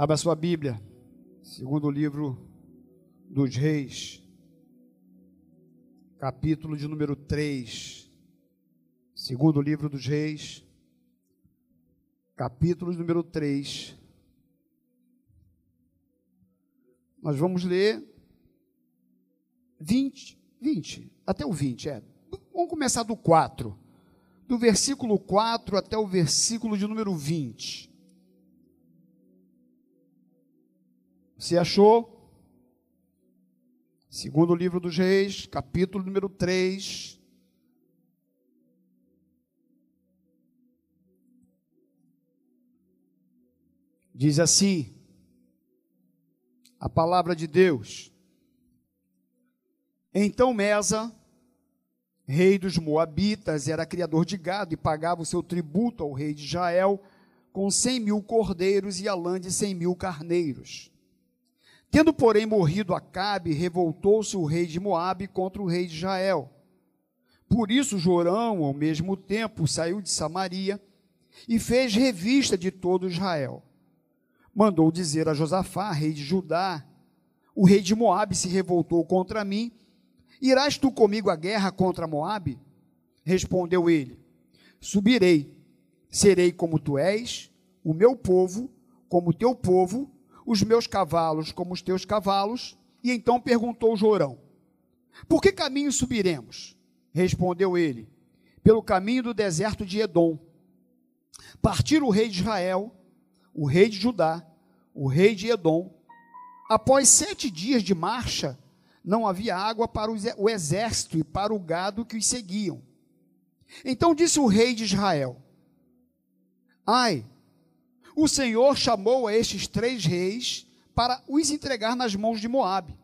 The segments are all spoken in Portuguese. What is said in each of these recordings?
Abra sua Bíblia, segundo livro dos Reis, capítulo de número 3. Segundo livro dos Reis, capítulo de número 3. Nós vamos ler 20, 20, até o 20, é. Vamos começar do 4. Do versículo 4 até o versículo de número 20. Você achou? Segundo livro dos Reis, capítulo número 3. Diz assim: a palavra de Deus. Então Mesa, rei dos Moabitas, era criador de gado e pagava o seu tributo ao rei de Israel com cem mil cordeiros e a lã de cem mil carneiros. Tendo, porém, morrido Acabe, revoltou-se o rei de Moabe contra o rei de Israel. Por isso Jorão, ao mesmo tempo, saiu de Samaria e fez revista de todo Israel. Mandou dizer a Josafá, rei de Judá: O rei de Moabe se revoltou contra mim. Irás tu comigo à guerra contra Moabe? Respondeu ele: Subirei, serei como tu és, o meu povo, como teu povo, os meus cavalos como os teus cavalos. E então perguntou Jorão: Por que caminho subiremos? Respondeu ele: Pelo caminho do deserto de Edom. Partiram o rei de Israel, o rei de Judá, o rei de Edom. Após sete dias de marcha, não havia água para o exército e para o gado que os seguiam. Então disse o rei de Israel: Ai, o Senhor chamou a estes três reis para os entregar nas mãos de Moabe.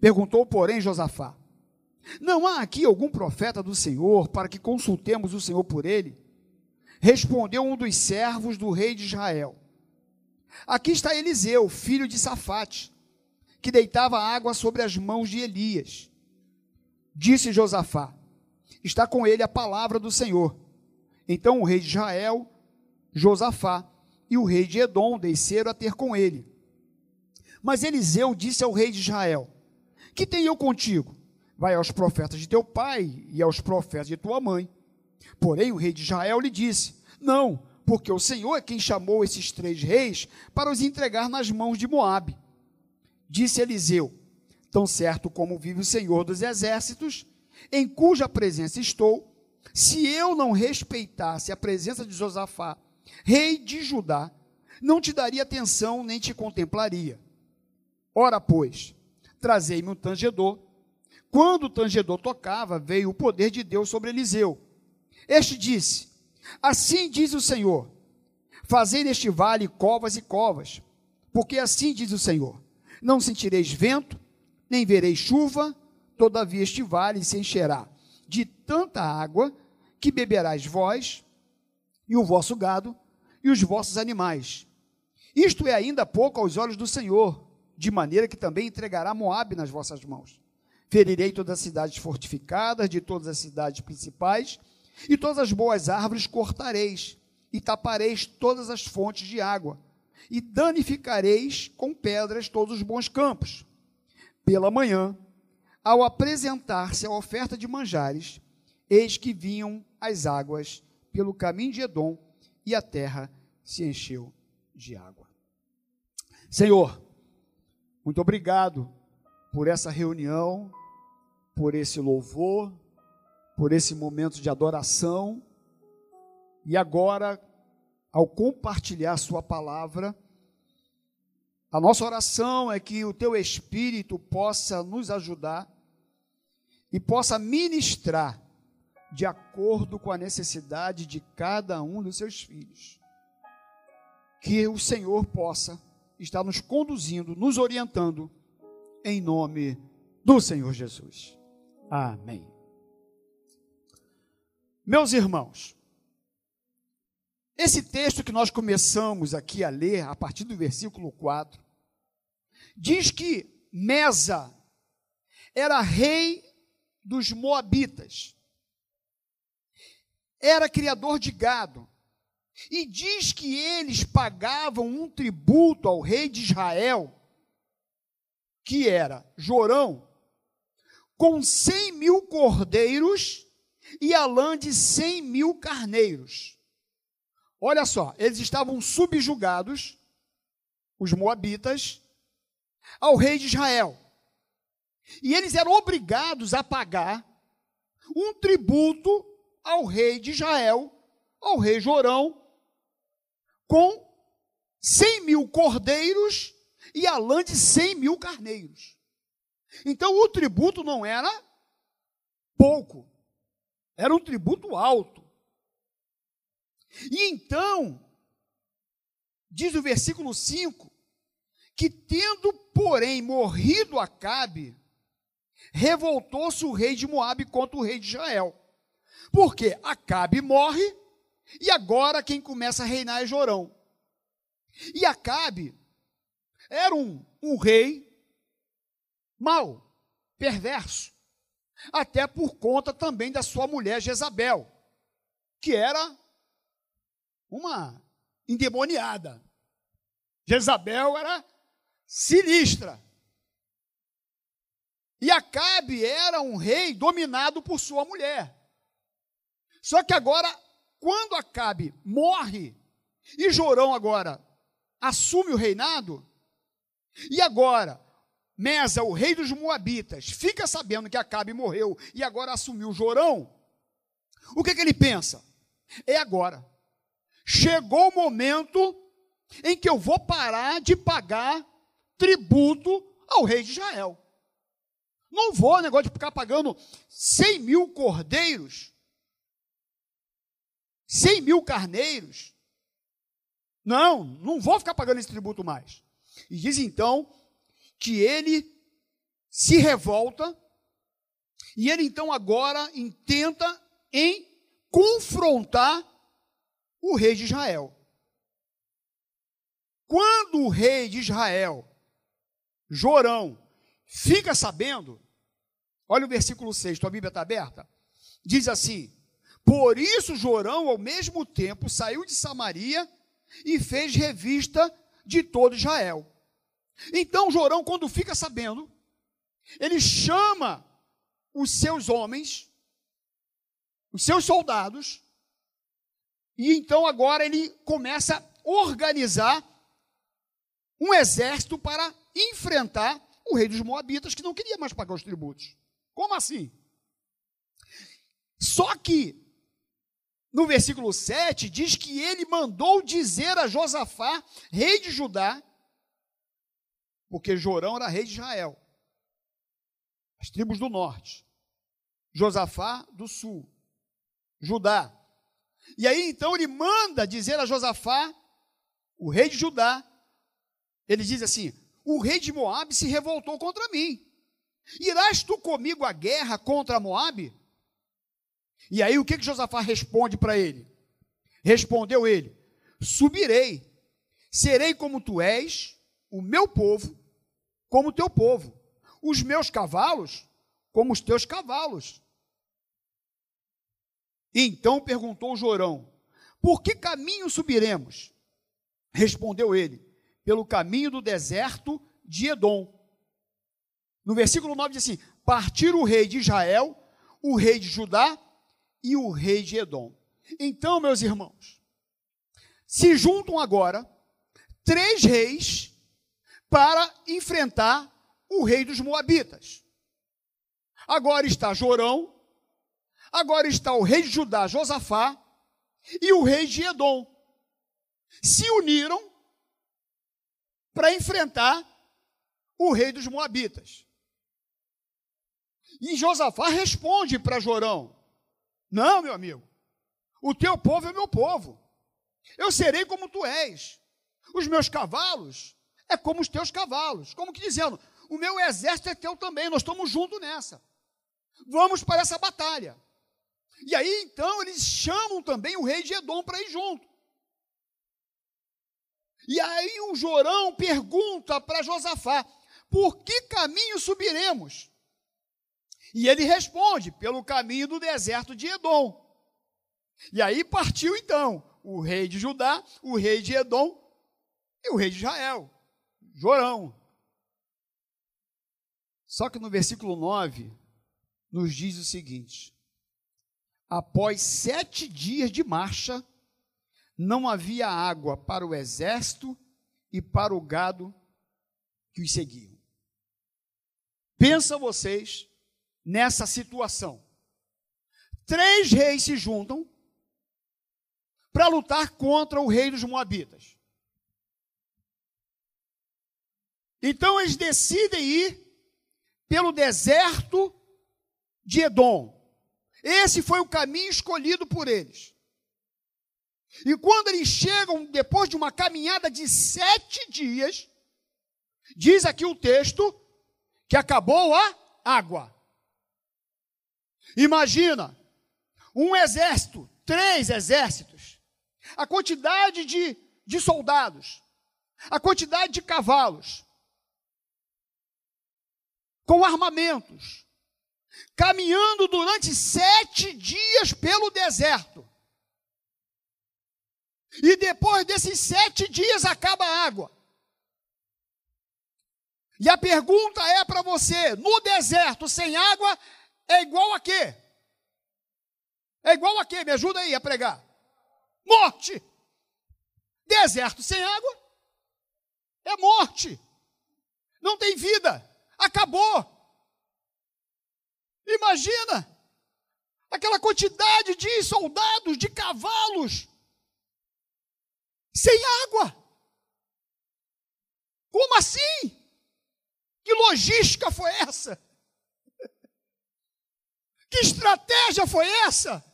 Perguntou, porém, Josafá: Não há aqui algum profeta do Senhor para que consultemos o Senhor por ele? Respondeu um dos servos do rei de Israel: Aqui está Eliseu, filho de Safate, que deitava água sobre as mãos de Elias. Disse Josafá: Está com ele a palavra do Senhor. Então o rei de Israel, Josafá, e o rei de Edom desceram a ter com ele. Mas Eliseu disse ao rei de Israel: Que tenho eu contigo? Vai aos profetas de teu pai e aos profetas de tua mãe. Porém, o rei de Israel lhe disse: Não, porque o Senhor é quem chamou esses três reis para os entregar nas mãos de Moabe. Disse Eliseu: Tão certo como vive o Senhor dos exércitos, em cuja presença estou, se eu não respeitasse a presença de Josafá rei de Judá, não te daria atenção nem te contemplaria. Ora, pois, trazei-me um tangedor. Quando o tangedor tocava, veio o poder de Deus sobre Eliseu. Este disse: Assim diz o Senhor: Fazei neste vale covas e covas, porque assim diz o Senhor: Não sentireis vento, nem vereis chuva, todavia este vale se encherá de tanta água que beberás vós e o vosso gado e os vossos animais. Isto é ainda pouco aos olhos do Senhor, de maneira que também entregará Moabe nas vossas mãos. Ferirei todas as cidades fortificadas, de todas as cidades principais, e todas as boas árvores cortareis, e tapareis todas as fontes de água, e danificareis com pedras todos os bons campos. Pela manhã, ao apresentar-se a oferta de manjares, eis que vinham as águas pelo caminho de Edom, e a terra se encheu de água. Senhor, muito obrigado por essa reunião, por esse louvor, por esse momento de adoração. E agora, ao compartilhar Sua palavra, a nossa oração é que o Teu Espírito possa nos ajudar e possa ministrar de acordo com a necessidade de cada um dos seus filhos. Que o Senhor possa estar nos conduzindo, nos orientando, em nome do Senhor Jesus. Amém. Meus irmãos, esse texto que nós começamos aqui a ler, a partir do versículo 4, diz que Mesa era rei dos Moabitas era criador de gado e diz que eles pagavam um tributo ao rei de Israel, que era Jorão, com cem mil cordeiros e a lã de cem mil carneiros. Olha só, eles estavam subjugados, os moabitas, ao rei de Israel. E eles eram obrigados a pagar um tributo ao rei de Israel, ao rei Jorão, com cem mil cordeiros e a lã de cem mil carneiros. Então o tributo não era pouco, era um tributo alto. E então, diz o versículo 5, que tendo, porém, morrido Acabe, revoltou-se o rei de Moabe contra o rei de Israel. Porque Acabe morre e agora quem começa a reinar é Jorão. E Acabe era um, um rei mau, perverso, até por conta também da sua mulher Jezabel, que era uma endemoniada. Jezabel era sinistra. E Acabe era um rei dominado por sua mulher. Só que agora quando Acabe morre e Jorão agora assume o reinado, e agora Mesa, o rei dos Moabitas, fica sabendo que Acabe morreu e agora assumiu Jorão, o que, que ele pensa? É agora. Chegou o momento em que eu vou parar de pagar tributo ao rei de Israel. Não vou, negócio de ficar pagando 100 mil cordeiros 100 mil carneiros. Não, não vou ficar pagando esse tributo mais. E diz então que ele se revolta e ele então agora intenta em confrontar o rei de Israel. Quando o rei de Israel, Jorão, fica sabendo, olha o versículo 6, tua Bíblia está aberta, diz assim: por isso, Jorão, ao mesmo tempo, saiu de Samaria e fez revista de todo Israel. Então, Jorão, quando fica sabendo, ele chama os seus homens, os seus soldados, e então agora ele começa a organizar um exército para enfrentar o rei dos Moabitas, que não queria mais pagar os tributos. Como assim? Só que no versículo 7, diz que ele mandou dizer a Josafá, rei de Judá, porque Jorão era rei de Israel, as tribos do norte, Josafá do sul, Judá. E aí então ele manda dizer a Josafá, o rei de Judá, ele diz assim: o rei de Moabe se revoltou contra mim. Irás tu comigo à guerra contra Moabe? E aí o que, que Josafá responde para ele? Respondeu ele: Subirei, serei como tu és, o meu povo, como o teu povo, os meus cavalos, como os teus cavalos. Então perguntou Jorão: Por que caminho subiremos? Respondeu ele: Pelo caminho do deserto de Edom. No versículo 9 diz assim: Partir o rei de Israel, o rei de Judá e o rei de Edom. Então, meus irmãos, se juntam agora três reis para enfrentar o rei dos Moabitas. Agora está Jorão, agora está o rei de Judá, Josafá, e o rei de Edom. Se uniram para enfrentar o rei dos Moabitas. E Josafá responde para Jorão: não, meu amigo. O teu povo é meu povo. Eu serei como tu és. Os meus cavalos é como os teus cavalos. Como que dizendo, o meu exército é teu também, nós estamos juntos nessa. Vamos para essa batalha. E aí então eles chamam também o rei de Edom para ir junto. E aí o Jorão pergunta para Josafá: por que caminho subiremos? E ele responde: pelo caminho do deserto de Edom. E aí partiu então o rei de Judá, o rei de Edom e o rei de Israel, Jorão. Só que no versículo 9, nos diz o seguinte: após sete dias de marcha, não havia água para o exército e para o gado que os seguiam. Pensa vocês nessa situação. Três reis se juntam para lutar contra o rei dos Moabitas. Então eles decidem ir pelo deserto de Edom. Esse foi o caminho escolhido por eles. E quando eles chegam, depois de uma caminhada de sete dias, diz aqui o texto que acabou a água. Imagina um exército, três exércitos, a quantidade de, de soldados, a quantidade de cavalos, com armamentos, caminhando durante sete dias pelo deserto. E depois desses sete dias acaba a água. E a pergunta é para você: no deserto sem água é igual a quê? É igual a quê? Me ajuda aí a pregar. Morte. Deserto sem água é morte. Não tem vida. Acabou. Imagina aquela quantidade de soldados, de cavalos, sem água. Como assim? Que logística foi essa? Que estratégia foi essa?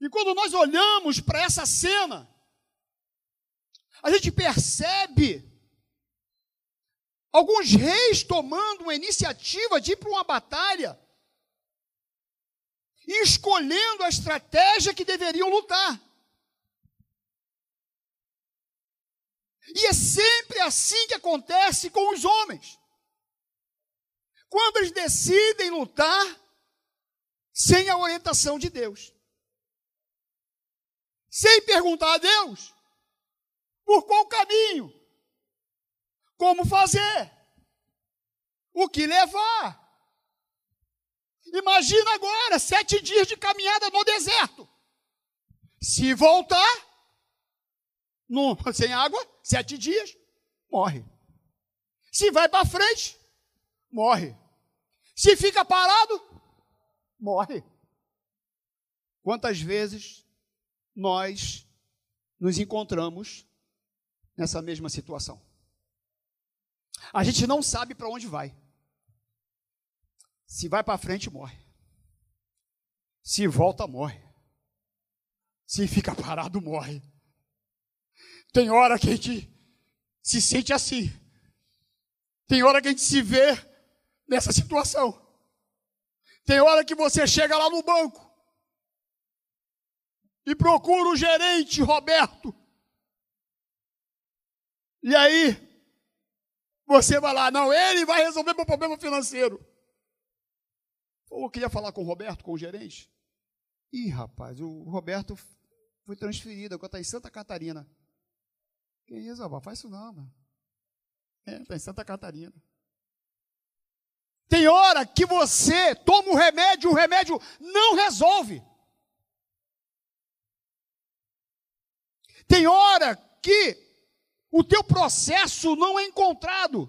E quando nós olhamos para essa cena, a gente percebe alguns reis tomando uma iniciativa de ir para uma batalha e escolhendo a estratégia que deveriam lutar. E é sempre assim que acontece com os homens. Quando eles decidem lutar sem a orientação de Deus. Sem perguntar a Deus por qual caminho, como fazer, o que levar. Imagina agora, sete dias de caminhada no deserto. Se voltar, no, sem água, sete dias, morre. Se vai para frente, morre. Se fica parado, morre. Quantas vezes nós nos encontramos nessa mesma situação? A gente não sabe para onde vai. Se vai para frente, morre. Se volta, morre. Se fica parado, morre. Tem hora que a gente se sente assim. Tem hora que a gente se vê nessa situação. Tem hora que você chega lá no banco e procura o gerente Roberto. E aí, você vai lá, não, ele vai resolver meu problema financeiro. Ou eu queria falar com o Roberto, com o gerente. Ih, rapaz, o Roberto foi transferido, agora está em Santa Catarina. Que isso, avó? Faz isso não, mano. É, está em Santa Catarina. Tem hora que você toma o um remédio, o remédio não resolve. Tem hora que o teu processo não é encontrado.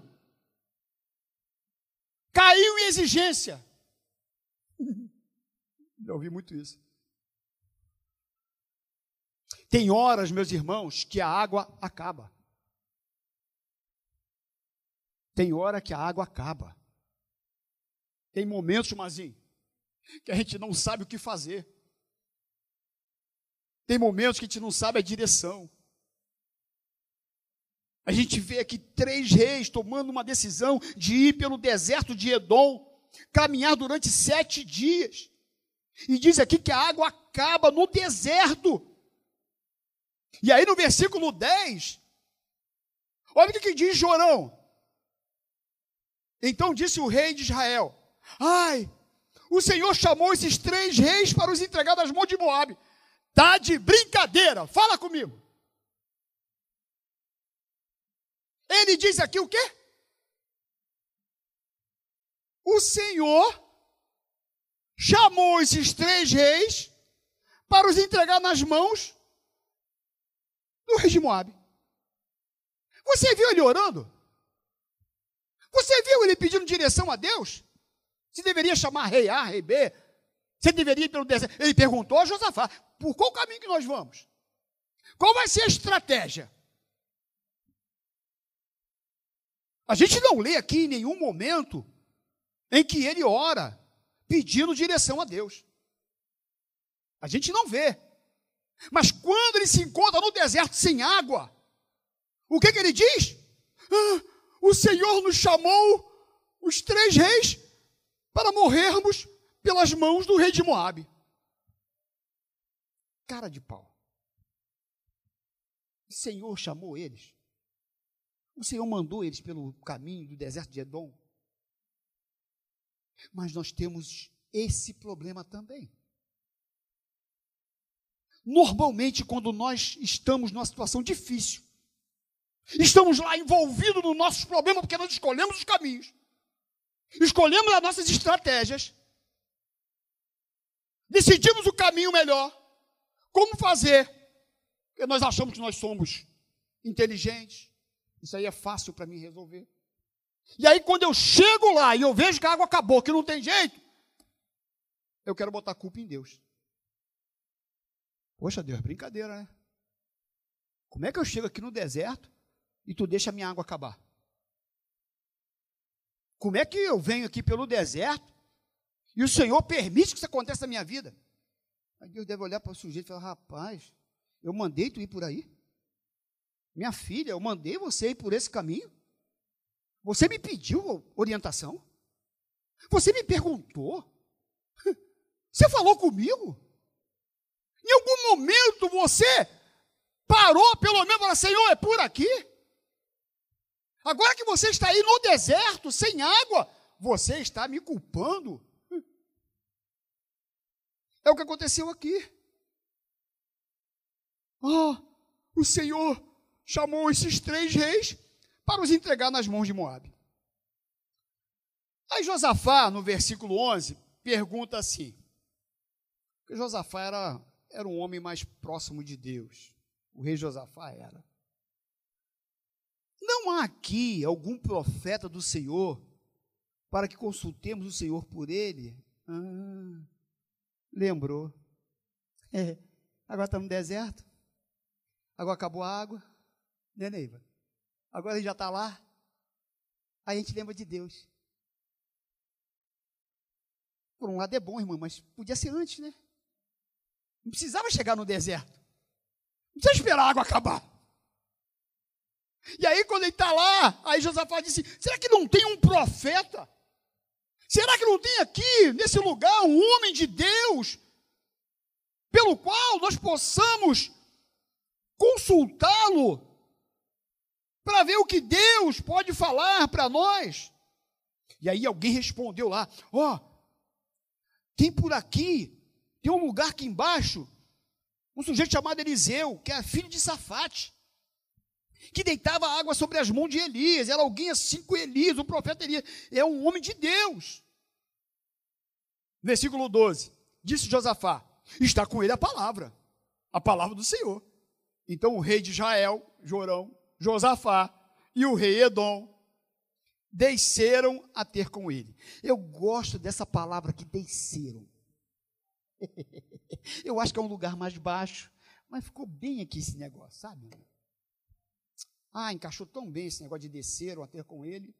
Caiu em exigência. Já ouvi muito isso. Tem horas, meus irmãos, que a água acaba. Tem hora que a água acaba. Tem momentos, Mazinho, que a gente não sabe o que fazer. Tem momentos que a gente não sabe a direção. A gente vê aqui três reis tomando uma decisão de ir pelo deserto de Edom, caminhar durante sete dias. E diz aqui que a água acaba no deserto. E aí no versículo 10, olha o que, que diz Jorão. Então disse o rei de Israel: Ai, o Senhor chamou esses três reis para os entregar nas mãos de Moabe. Tá de brincadeira, fala comigo. Ele diz aqui o quê? O Senhor chamou esses três reis para os entregar nas mãos do rei de Moab. Você viu ele orando? Você viu ele pedindo direção a Deus? Se deveria chamar rei A, rei B? Você deveria ir pelo deserto? Ele perguntou a Josafá: por qual caminho que nós vamos? Qual vai ser a estratégia? A gente não lê aqui em nenhum momento em que ele ora pedindo direção a Deus. A gente não vê. Mas quando ele se encontra no deserto sem água, o que, que ele diz? Ah, o Senhor nos chamou, os três reis, para morrermos pelas mãos do rei de Moabe. Cara de pau. O Senhor chamou eles. O Senhor mandou eles pelo caminho do deserto de Edom. Mas nós temos esse problema também. Normalmente, quando nós estamos numa situação difícil, estamos lá envolvidos nos nossos problemas porque nós escolhemos os caminhos, escolhemos as nossas estratégias, decidimos o caminho melhor, como fazer, porque nós achamos que nós somos inteligentes, isso aí é fácil para mim resolver. E aí, quando eu chego lá e eu vejo que a água acabou, que não tem jeito, eu quero botar culpa em Deus. Poxa, Deus, brincadeira, né? Como é que eu chego aqui no deserto e tu deixa a minha água acabar? Como é que eu venho aqui pelo deserto e o Senhor permite que isso aconteça na minha vida? Aí Deus deve olhar para o sujeito e falar: rapaz, eu mandei tu ir por aí? Minha filha, eu mandei você ir por esse caminho? Você me pediu orientação? Você me perguntou? Você falou comigo? Em algum momento você parou, pelo menos, para Senhor, é por aqui? Agora que você está aí no deserto, sem água, você está me culpando. É o que aconteceu aqui. Ah, o Senhor chamou esses três reis para os entregar nas mãos de Moabe. Aí Josafá, no versículo 11, pergunta assim, porque Josafá era, era um homem mais próximo de Deus, o rei Josafá era. Não há aqui algum profeta do Senhor para que consultemos o Senhor por ele? Ah, lembrou. É, agora está no deserto. Agora acabou a água. Né, Neiva? Agora ele já está lá. Aí a gente lembra de Deus. Por um lado é bom, irmão, mas podia ser antes, né? Não precisava chegar no deserto. Não precisa esperar a água acabar. E aí, quando ele está lá, aí Josafá disse: será que não tem um profeta? Será que não tem aqui, nesse lugar, um homem de Deus, pelo qual nós possamos consultá-lo para ver o que Deus pode falar para nós. E aí alguém respondeu lá: Ó, oh, tem por aqui, tem um lugar aqui embaixo, um sujeito chamado Eliseu, que é filho de Safate, que deitava água sobre as mãos de Elias, era alguém assim com Elias, o profeta Elias, é um homem de Deus. Versículo 12: Disse Josafá: Está com ele a palavra, a palavra do Senhor. Então o rei de Israel, Jorão, Josafá e o rei Edom desceram a ter com ele. Eu gosto dessa palavra que desceram. Eu acho que é um lugar mais baixo, mas ficou bem aqui esse negócio, sabe? Ah, encaixou tão bem esse negócio de descer ou a ter com ele.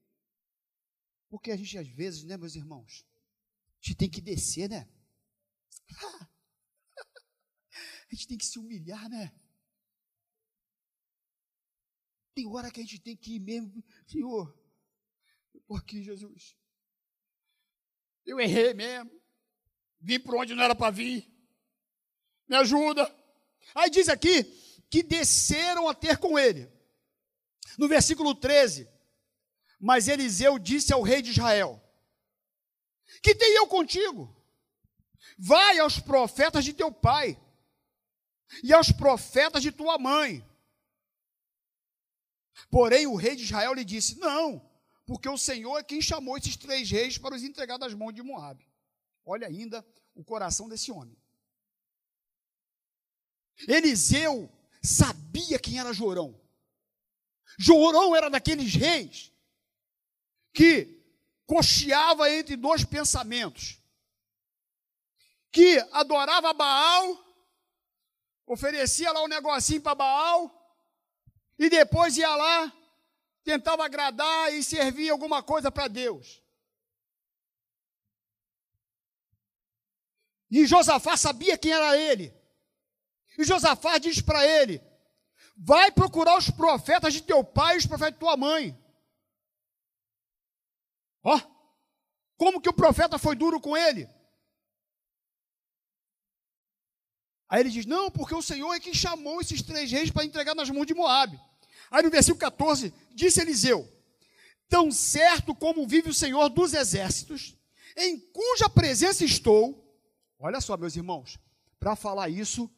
Porque a gente, às vezes, né, meus irmãos? A gente tem que descer, né? A gente tem que se humilhar, né? Tem hora que a gente tem que ir mesmo, Senhor, por aqui, Jesus. Eu errei mesmo. Vim por onde não era para vir. Me ajuda. Aí diz aqui que desceram a ter com ele. No versículo 13. Mas Eliseu disse ao rei de Israel: Que tenho eu contigo? Vai aos profetas de teu pai e aos profetas de tua mãe. Porém, o rei de Israel lhe disse: Não, porque o Senhor é quem chamou esses três reis para os entregar das mãos de Moabe. Olha ainda o coração desse homem. Eliseu sabia quem era Jorão. Jorão era daqueles reis que cocheava entre dois pensamentos. Que adorava Baal, oferecia lá um negocinho para Baal, e depois ia lá, tentava agradar e servir alguma coisa para Deus. E Josafá sabia quem era ele. E Josafá diz para ele: Vai procurar os profetas de teu pai e os profetas de tua mãe. Ó, oh, como que o profeta foi duro com ele? Aí ele diz: Não, porque o Senhor é quem chamou esses três reis para entregar nas mãos de Moabe. Aí no versículo 14, disse Eliseu: Tão certo como vive o Senhor dos exércitos, em cuja presença estou. Olha só, meus irmãos, para falar isso,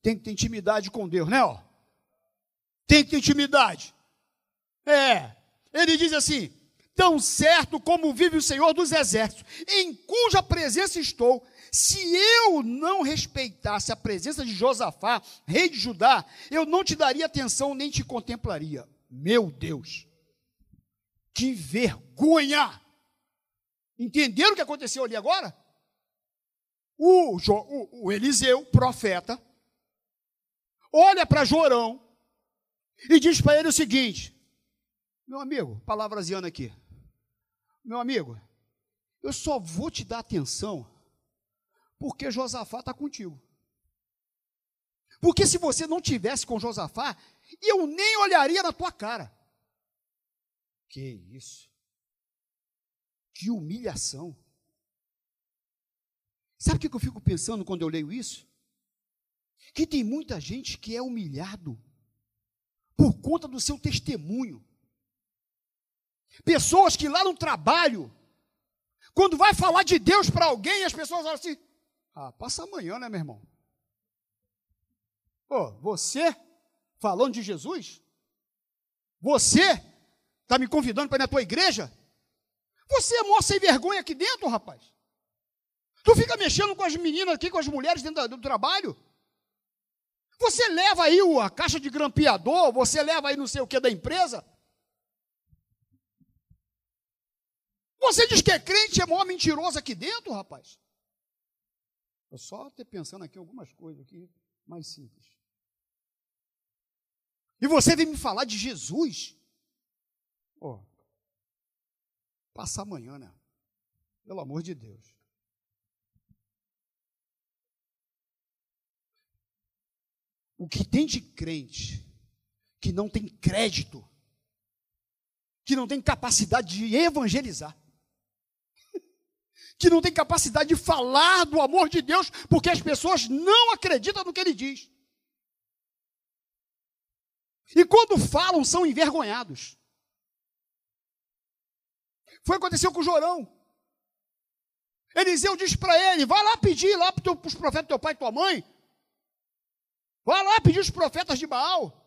tem que ter intimidade com Deus, né? Ó? Tem que ter intimidade. É. Ele diz assim: Tão certo como vive o Senhor dos exércitos, em cuja presença estou, se eu não respeitasse a presença de Josafá, rei de Judá, eu não te daria atenção nem te contemplaria. Meu Deus, que vergonha! Entenderam o que aconteceu ali agora? O, o, o Eliseu, profeta, olha para Jorão e diz para ele o seguinte: Meu amigo, palavraseando aqui, meu amigo, eu só vou te dar atenção porque Josafá está contigo. Porque se você não tivesse com Josafá, eu nem olharia na tua cara. Que isso? Que humilhação. Sabe o que eu fico pensando quando eu leio isso? Que tem muita gente que é humilhado por conta do seu testemunho. Pessoas que lá no trabalho, quando vai falar de Deus para alguém, as pessoas falam assim: ah, passa amanhã, né, meu irmão? Ô, você falando de Jesus? Você está me convidando para ir na tua igreja? Você é mó sem vergonha aqui dentro, rapaz. Tu fica mexendo com as meninas aqui, com as mulheres dentro do trabalho. Você leva aí a caixa de grampeador, você leva aí não sei o que da empresa. Você diz que é crente, é mó mentiroso aqui dentro, rapaz. Eu só ter pensando aqui algumas coisas aqui mais simples. E você vem me falar de Jesus? Ó, passar amanhã, né? Pelo amor de Deus. O que tem de crente que não tem crédito, que não tem capacidade de evangelizar, que não tem capacidade de falar do amor de Deus, porque as pessoas não acreditam no que ele diz. E quando falam, são envergonhados. Foi o que aconteceu com Jorão. Eliseu diz para ele: vai lá pedir lá para os profetas do teu pai e tua mãe. Vai lá pedir os profetas de Baal.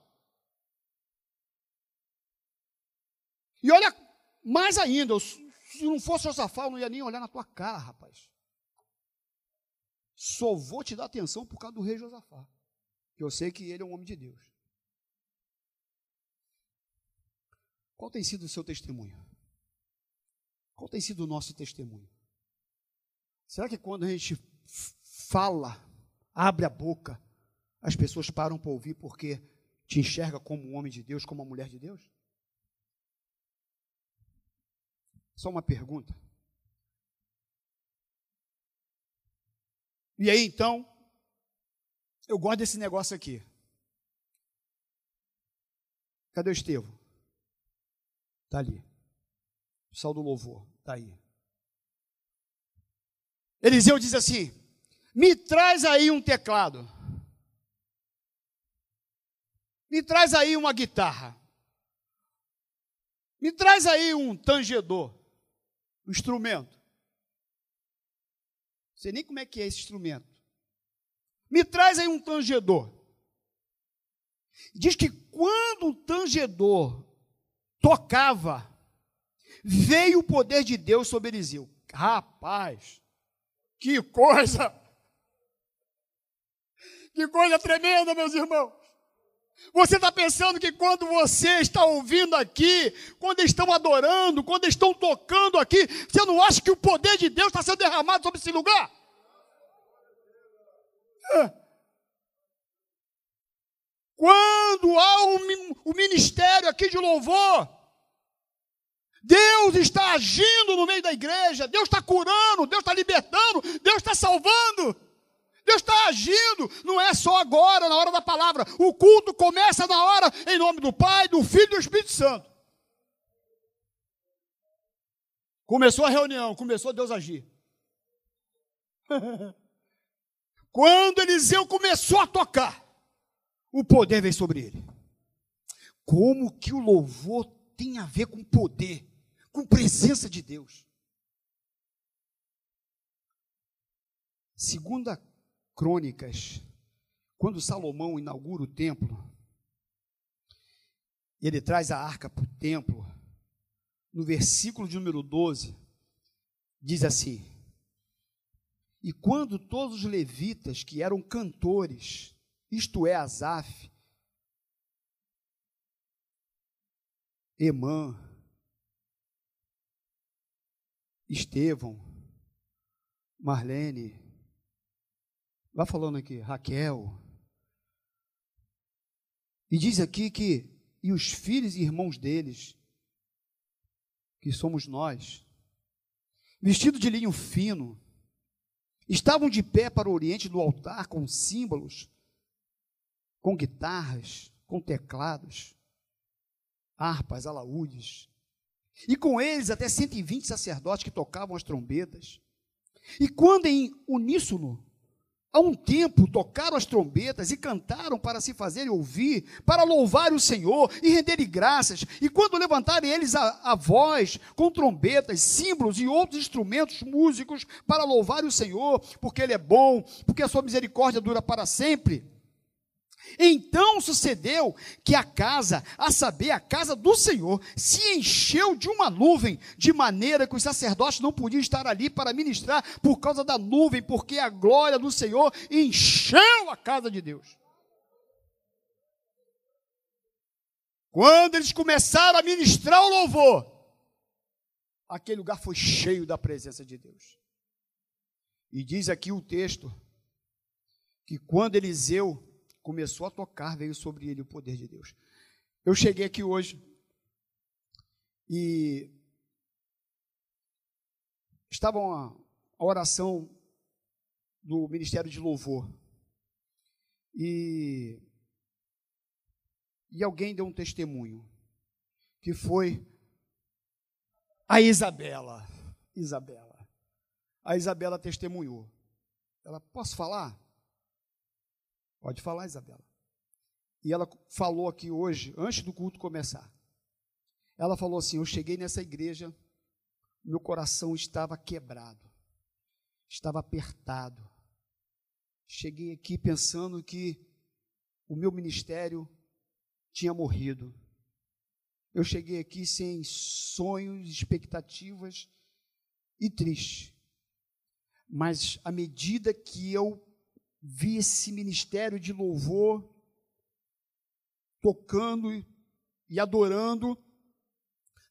E olha mais ainda, se não fosse Josafá, eu não ia nem olhar na tua cara, rapaz. Só vou te dar atenção por causa do rei Josafá. Que eu sei que ele é um homem de Deus. Qual tem sido o seu testemunho? Qual tem sido o nosso testemunho? Será que quando a gente fala, abre a boca, as pessoas param para ouvir porque te enxerga como um homem de Deus, como uma mulher de Deus? Só uma pergunta. E aí então, eu gosto desse negócio aqui. Cadê o Estevão? Está ali. O pessoal do louvor, está aí. Eliseu diz assim: Me traz aí um teclado. Me traz aí uma guitarra. Me traz aí um tangedor instrumento. sei nem como é que é esse instrumento. Me traz aí um tangedor. Diz que quando o tangedor tocava, veio o poder de Deus sobre Eliseu. Rapaz, que coisa! Que coisa tremenda, meus irmãos. Você está pensando que quando você está ouvindo aqui, quando estão adorando, quando estão tocando aqui, você não acha que o poder de Deus está sendo derramado sobre esse lugar? É. Quando há o um, um ministério aqui de louvor, Deus está agindo no meio da igreja, Deus está curando, Deus está libertando, Deus está salvando. Deus está agindo, não é só agora, na hora da palavra. O culto começa na hora, em nome do Pai, do Filho e do Espírito Santo. Começou a reunião, começou Deus a agir. Quando Eliseu começou a tocar, o poder veio sobre ele. Como que o louvor tem a ver com poder, com presença de Deus? Segunda Crônicas, quando Salomão inaugura o templo, ele traz a arca para o templo. No versículo de número 12, diz assim: E quando todos os levitas que eram cantores, isto é, Asaf, Emã, Estevão, Marlene, Vai falando aqui, Raquel. E diz aqui que, e os filhos e irmãos deles, que somos nós, vestidos de linho fino, estavam de pé para o oriente do altar com símbolos, com guitarras, com teclados, harpas, alaúdes, e com eles até 120 sacerdotes que tocavam as trombetas. E quando em uníssono Há um tempo tocaram as trombetas e cantaram para se fazerem ouvir, para louvar o Senhor e renderem graças. E quando levantarem eles a, a, voz com trombetas, símbolos e outros instrumentos músicos para louvar o Senhor, porque Ele é bom, porque a sua misericórdia dura para sempre. Então sucedeu que a casa, a saber, a casa do Senhor, se encheu de uma nuvem, de maneira que os sacerdotes não podiam estar ali para ministrar por causa da nuvem, porque a glória do Senhor encheu a casa de Deus. Quando eles começaram a ministrar o louvor, aquele lugar foi cheio da presença de Deus. E diz aqui o texto que quando Eliseu começou a tocar, veio sobre ele o poder de Deus. Eu cheguei aqui hoje e estava uma, a oração do Ministério de Louvor. E, e alguém deu um testemunho, que foi a Isabela. Isabela. A Isabela testemunhou. Ela, posso falar? Pode falar, Isabela. E ela falou aqui hoje, antes do culto começar. Ela falou assim: Eu cheguei nessa igreja, meu coração estava quebrado, estava apertado. Cheguei aqui pensando que o meu ministério tinha morrido. Eu cheguei aqui sem sonhos, expectativas e triste. Mas à medida que eu vi esse ministério de louvor tocando e adorando.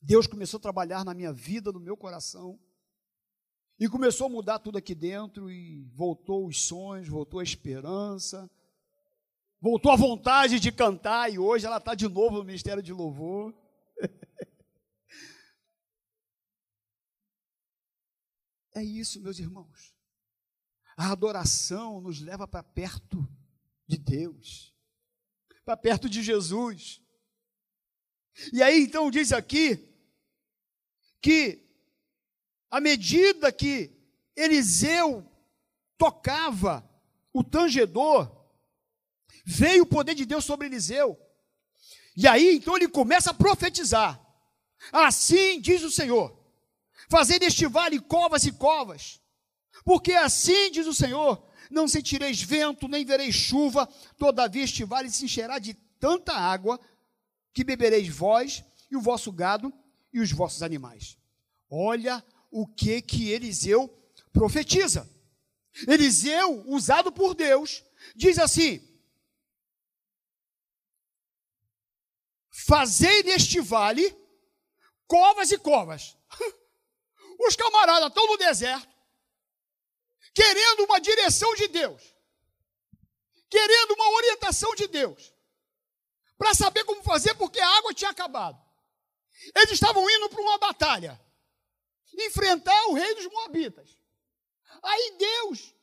Deus começou a trabalhar na minha vida, no meu coração. E começou a mudar tudo aqui dentro e voltou os sonhos, voltou a esperança, voltou a vontade de cantar e hoje ela está de novo no ministério de louvor. é isso, meus irmãos. A adoração nos leva para perto de Deus, para perto de Jesus. E aí então diz aqui que à medida que Eliseu tocava o tangedor, veio o poder de Deus sobre Eliseu. E aí então ele começa a profetizar. Assim diz o Senhor: fazer deste vale covas e covas, Porque assim diz o Senhor: não sentireis vento, nem vereis chuva, todavia este vale se encherá de tanta água que bebereis vós e o vosso gado e os vossos animais. Olha o que que Eliseu profetiza. Eliseu, usado por Deus, diz assim: Fazei neste vale covas e covas. Os camaradas estão no deserto, querendo uma direção de Deus, querendo uma orientação de Deus, para saber como fazer, porque a água tinha acabado. Eles estavam indo para uma batalha, enfrentar o rei dos Moabitas. Aí Deus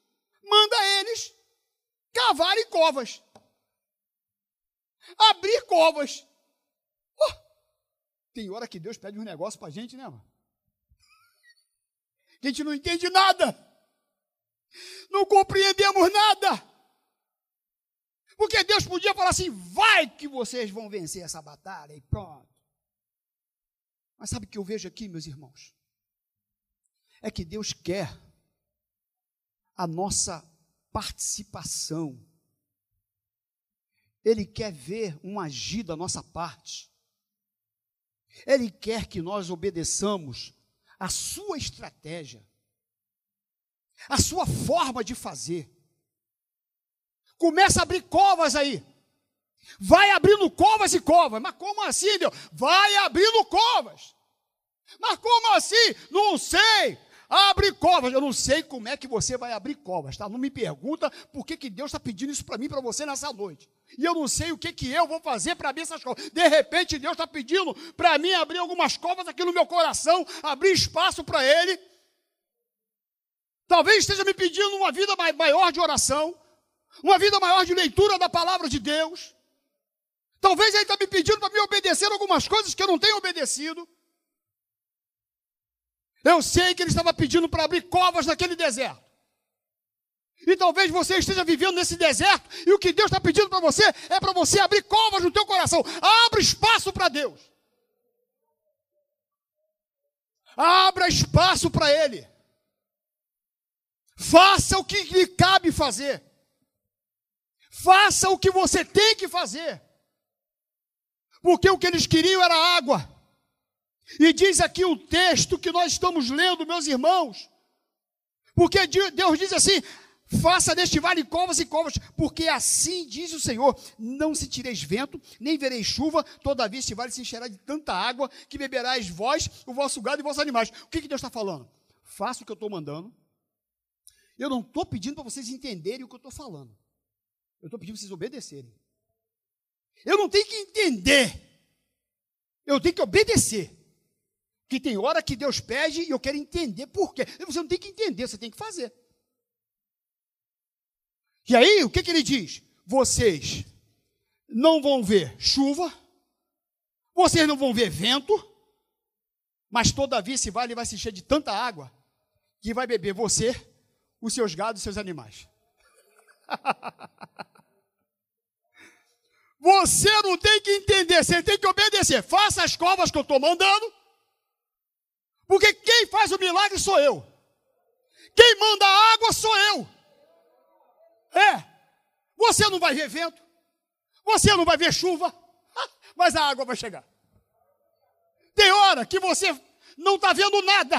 manda eles cavarem covas, abrir covas. Oh, tem hora que Deus pede um negócio para a gente, né, mano? A gente não entende nada, não compreendemos nada. Porque Deus podia falar assim: vai que vocês vão vencer essa batalha e pronto. Mas sabe o que eu vejo aqui, meus irmãos? É que Deus quer a nossa participação. Ele quer ver um agir da nossa parte. Ele quer que nós obedeçamos a sua estratégia, a sua forma de fazer. Começa a abrir covas aí. Vai abrindo covas e covas. Mas como assim, Deus? Vai abrindo covas. Mas como assim? Não sei. Abre covas. Eu não sei como é que você vai abrir covas, tá? Não me pergunta por que, que Deus está pedindo isso para mim, para você nessa noite. E eu não sei o que, que eu vou fazer para abrir essas covas. De repente, Deus está pedindo para mim abrir algumas covas aqui no meu coração, abrir espaço para Ele. Talvez esteja me pedindo uma vida maior de oração, uma vida maior de leitura da palavra de Deus. Talvez Ele está me pedindo para me obedecer algumas coisas que eu não tenho obedecido. Eu sei que ele estava pedindo para abrir covas naquele deserto. E talvez você esteja vivendo nesse deserto, e o que Deus está pedindo para você é para você abrir covas no teu coração. Abra espaço para Deus. Abra espaço para Ele. Faça o que lhe cabe fazer. Faça o que você tem que fazer. Porque o que eles queriam era água. E diz aqui o texto que nós estamos lendo, meus irmãos, porque Deus diz assim: faça deste vale covas e covas, porque assim diz o Senhor: não sentireis vento, nem vereis chuva, todavia este vale se encherá de tanta água que beberás vós, o vosso gado e vossos animais. O que, que Deus está falando? Faça o que eu estou mandando. Eu não estou pedindo para vocês entenderem o que eu estou falando. Eu estou pedindo para vocês obedecerem. Eu não tenho que entender. Eu tenho que obedecer. Que tem hora que Deus pede e eu quero entender por quê. Você não tem que entender, você tem que fazer. E aí, o que, que ele diz? Vocês não vão ver chuva, vocês não vão ver vento, mas todavia esse vale vai se encher de tanta água que vai beber você, os seus gados e seus animais. Você não tem que entender, você tem que obedecer. Faça as covas que eu estou mandando. Porque quem faz o milagre sou eu. Quem manda a água sou eu. É. Você não vai ver vento. Você não vai ver chuva. Mas a água vai chegar. Tem hora que você não está vendo nada.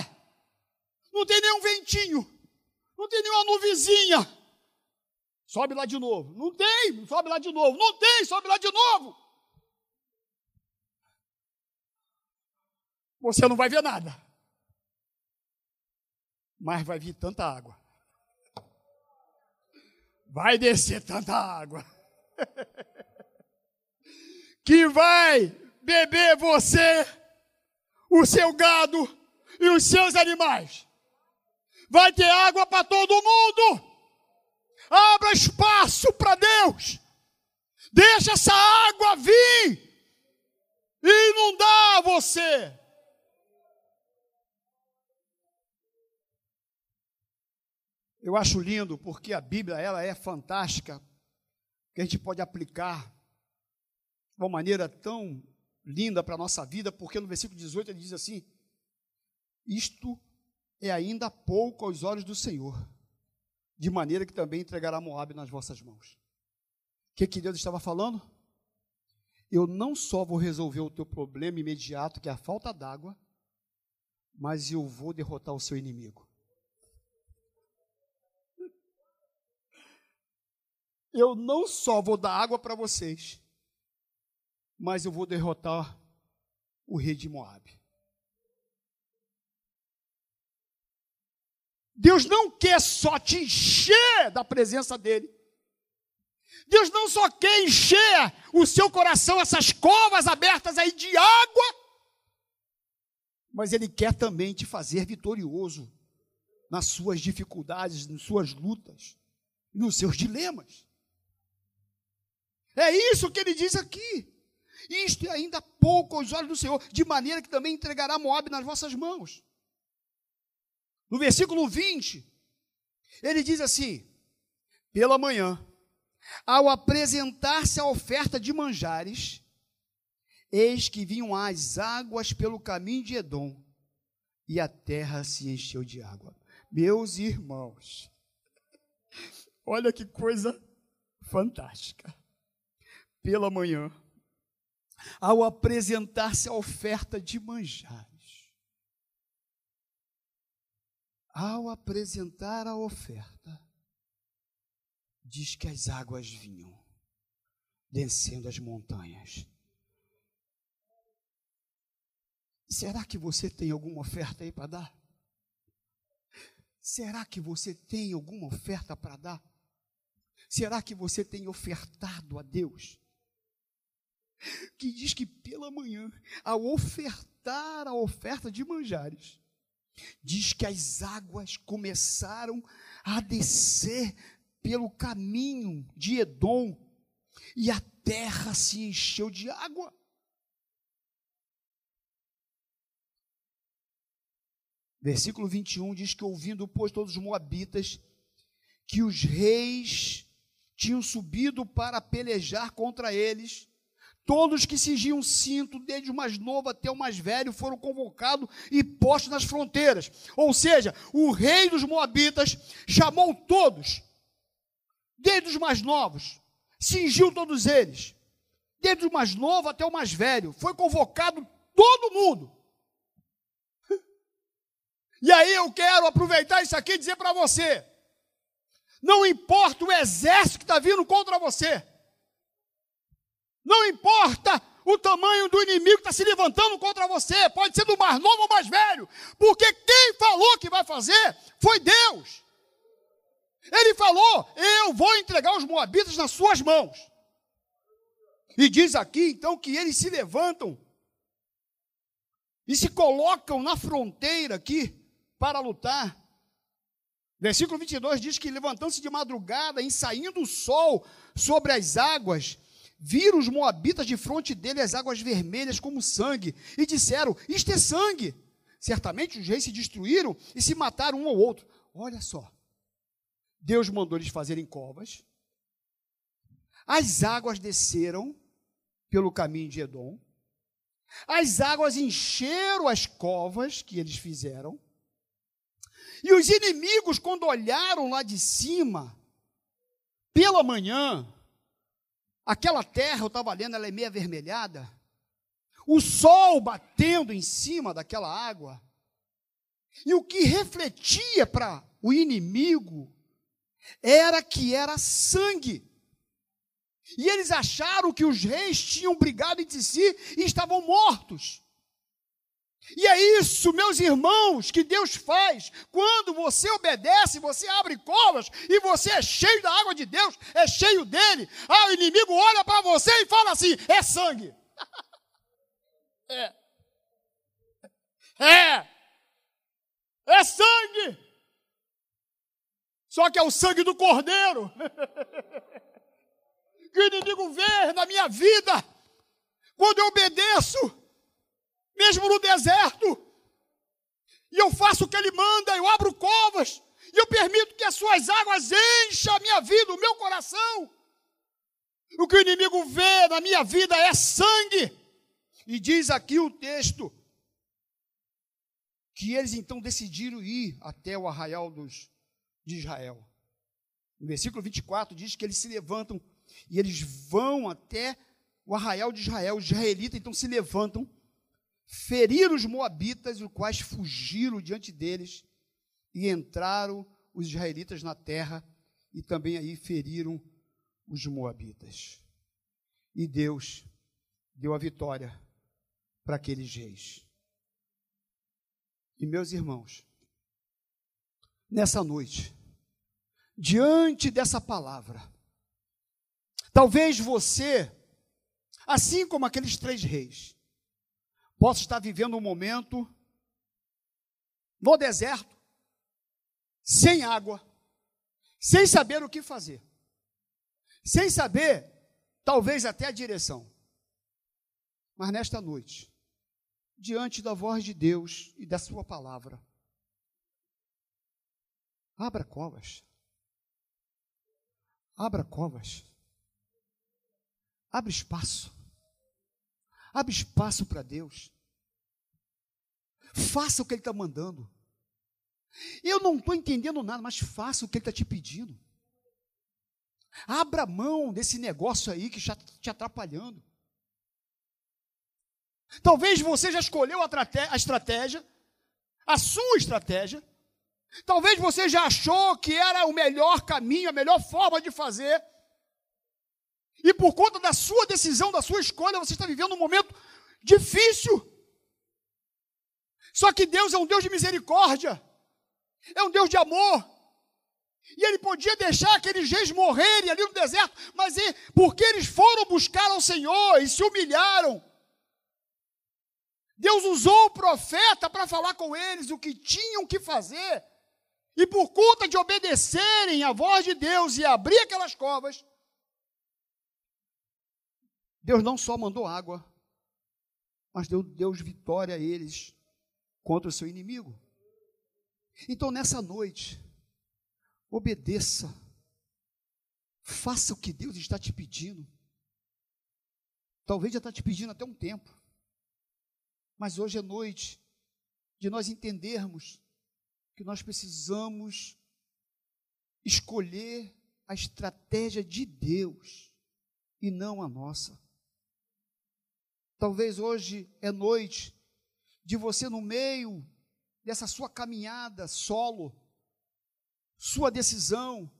Não tem nenhum ventinho. Não tem nenhuma nuvizinha. Sobe lá de novo. Não tem, sobe lá de novo. Não tem, sobe lá de novo. Você não vai ver nada mas vai vir tanta água. Vai descer tanta água. que vai beber você, o seu gado e os seus animais. Vai ter água para todo mundo. Abra espaço para Deus. Deixa essa água vir e inundar você. Eu acho lindo porque a Bíblia ela é fantástica, que a gente pode aplicar de uma maneira tão linda para a nossa vida, porque no versículo 18 ele diz assim: Isto é ainda pouco aos olhos do Senhor, de maneira que também entregará Moabe nas vossas mãos. O que, que Deus estava falando? Eu não só vou resolver o teu problema imediato, que é a falta d'água, mas eu vou derrotar o seu inimigo. Eu não só vou dar água para vocês, mas eu vou derrotar o rei de Moabe. Deus não quer só te encher da presença dele. Deus não só quer encher o seu coração, essas covas abertas aí de água, mas Ele quer também te fazer vitorioso nas suas dificuldades, nas suas lutas, nos seus dilemas. É isso que ele diz aqui. Isto é ainda pouco aos olhos do Senhor, de maneira que também entregará Moab nas vossas mãos. No versículo 20, ele diz assim: pela manhã, ao apresentar-se a oferta de manjares, eis que vinham as águas pelo caminho de Edom, e a terra se encheu de água. Meus irmãos, olha que coisa fantástica. Pela manhã, ao apresentar-se a oferta de manjares, ao apresentar a oferta, diz que as águas vinham descendo as montanhas. Será que você tem alguma oferta aí para dar? Será que você tem alguma oferta para dar? Será que você tem ofertado a Deus? Que diz que pela manhã, ao ofertar a oferta de manjares, diz que as águas começaram a descer pelo caminho de Edom e a terra se encheu de água. Versículo 21 diz que, ouvindo, pois, todos os moabitas, que os reis tinham subido para pelejar contra eles, Todos que cingiam cinto, desde o mais novo até o mais velho, foram convocados e postos nas fronteiras. Ou seja, o rei dos Moabitas chamou todos, desde os mais novos, cingiu todos eles, desde o mais novo até o mais velho. Foi convocado todo mundo. E aí eu quero aproveitar isso aqui e dizer para você: não importa o exército que está vindo contra você, não importa o tamanho do inimigo que está se levantando contra você, pode ser do mais novo ou mais velho, porque quem falou que vai fazer foi Deus. Ele falou: Eu vou entregar os moabitas nas suas mãos. E diz aqui então que eles se levantam e se colocam na fronteira aqui para lutar. Versículo 22 diz que levantando-se de madrugada, ensaindo o sol sobre as águas, Viram os moabitas de frente dele as águas vermelhas como sangue, e disseram: Isto é sangue. Certamente os reis se destruíram e se mataram um ao outro. Olha só. Deus mandou eles fazerem covas. As águas desceram pelo caminho de Edom. As águas encheram as covas que eles fizeram. E os inimigos, quando olharam lá de cima, pela manhã, Aquela terra, eu estava lendo, ela é meio avermelhada. O sol batendo em cima daquela água. E o que refletia para o inimigo era que era sangue. E eles acharam que os reis tinham brigado entre si e estavam mortos. E é isso, meus irmãos, que Deus faz. Quando você obedece, você abre covas e você é cheio da água de Deus, é cheio dele. Ah, o inimigo olha para você e fala assim: é sangue. é. É. É sangue. Só que é o sangue do cordeiro. que o inimigo vê na minha vida. Quando eu obedeço mesmo no deserto. E eu faço o que ele manda, eu abro covas, e eu permito que as suas águas enchem a minha vida, o meu coração. O que o inimigo vê na minha vida é sangue. E diz aqui o texto que eles então decidiram ir até o arraial dos, de Israel. No versículo 24 diz que eles se levantam e eles vão até o arraial de Israel. Os israelitas então se levantam, feriram os moabitas, os quais fugiram diante deles e entraram os israelitas na terra e também aí feriram os moabitas. E Deus deu a vitória para aqueles reis. E meus irmãos, nessa noite, diante dessa palavra, talvez você, assim como aqueles três reis, possa estar vivendo um momento no deserto, sem água, sem saber o que fazer, sem saber, talvez até a direção. Mas nesta noite, diante da voz de Deus e da Sua palavra, abra covas. Abra covas. Abre espaço. Abre espaço para Deus. Faça o que Ele está mandando. Eu não estou entendendo nada, mas faça o que Ele está te pedindo. Abra mão desse negócio aí que está te atrapalhando. Talvez você já escolheu a estratégia, a sua estratégia. Talvez você já achou que era o melhor caminho, a melhor forma de fazer. E por conta da sua decisão, da sua escolha, você está vivendo um momento difícil. Só que Deus é um Deus de misericórdia, é um Deus de amor. E ele podia deixar aqueles reis morrerem ali no deserto, mas porque eles foram buscar ao Senhor e se humilharam, Deus usou o profeta para falar com eles o que tinham que fazer. E por conta de obedecerem à voz de Deus e abrir aquelas covas, Deus não só mandou água, mas deu Deus vitória a eles contra o seu inimigo. Então nessa noite, obedeça, faça o que Deus está te pedindo. Talvez já está te pedindo até um tempo. Mas hoje é noite de nós entendermos que nós precisamos escolher a estratégia de Deus e não a nossa. Talvez hoje é noite de você, no meio dessa sua caminhada solo, sua decisão,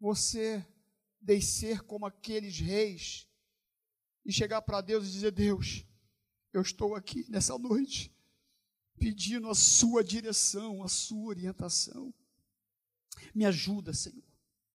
você descer como aqueles reis e chegar para Deus e dizer: Deus, eu estou aqui nessa noite pedindo a sua direção, a sua orientação. Me ajuda, Senhor.